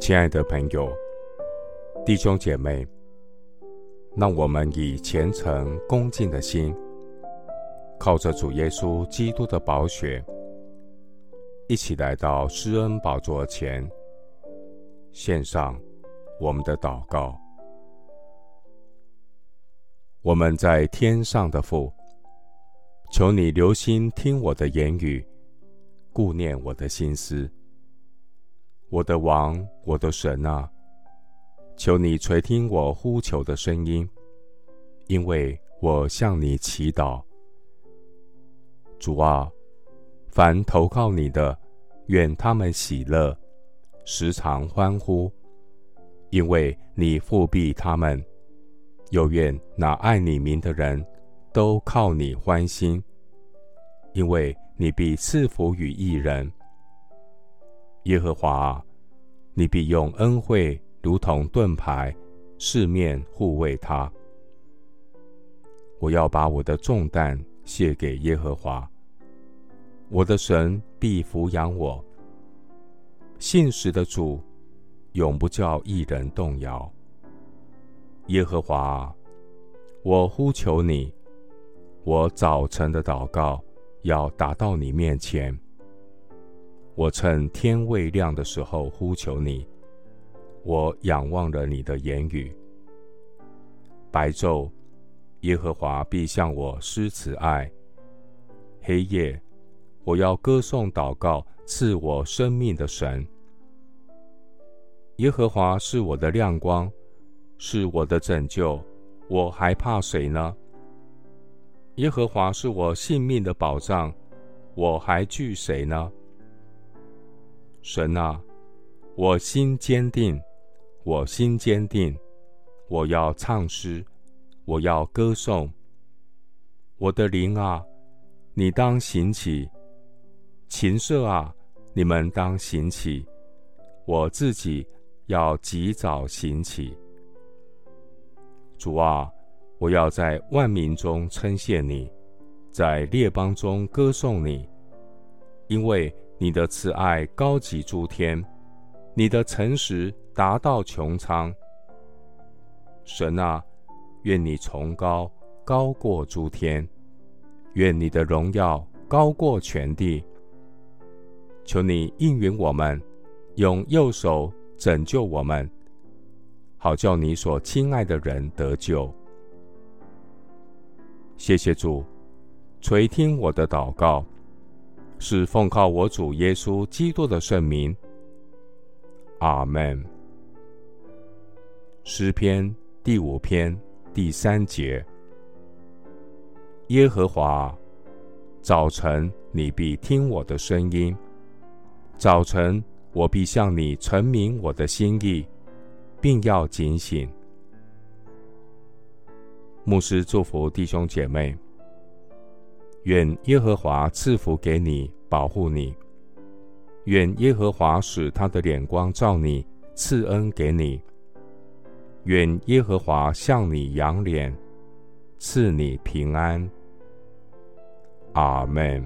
亲爱的朋友、弟兄姐妹，让我们以虔诚恭敬的心，靠着主耶稣基督的宝血，一起来到施恩宝座前，献上我们的祷告。我们在天上的父，求你留心听我的言语，顾念我的心思。我的王，我的神啊，求你垂听我呼求的声音，因为我向你祈祷。主啊，凡投靠你的，愿他们喜乐，时常欢呼，因为你复庇他们；又愿那爱你名的人都靠你欢心，因为你必赐福与义人。耶和华，你必用恩惠如同盾牌，四面护卫他。我要把我的重担卸给耶和华，我的神必抚养我。信实的主，永不叫一人动摇。耶和华，我呼求你，我早晨的祷告要达到你面前。我趁天未亮的时候呼求你，我仰望了你的言语。白昼，耶和华必向我施慈爱；黑夜，我要歌颂祷告赐我生命的神。耶和华是我的亮光，是我的拯救，我还怕谁呢？耶和华是我性命的保障，我还惧谁呢？神啊，我心坚定，我心坚定，我要唱诗，我要歌颂。我的灵啊，你当行起；琴瑟啊，你们当行起。我自己要及早行起。主啊，我要在万民中称谢你，在列邦中歌颂你，因为。你的慈爱高及诸天，你的诚实达到穹苍。神啊，愿你崇高高过诸天，愿你的荣耀高过全地。求你应允我们，用右手拯救我们，好叫你所亲爱的人得救。谢谢主，垂听我的祷告。是奉靠我主耶稣基督的圣名，阿门。诗篇第五篇第三节：耶和华，早晨你必听我的声音，早晨我必向你陈明我的心意，并要警醒。牧师祝福弟兄姐妹。愿耶和华赐福给你，保护你；愿耶和华使他的脸光照你，赐恩给你；愿耶和华向你扬脸，赐你平安。阿门。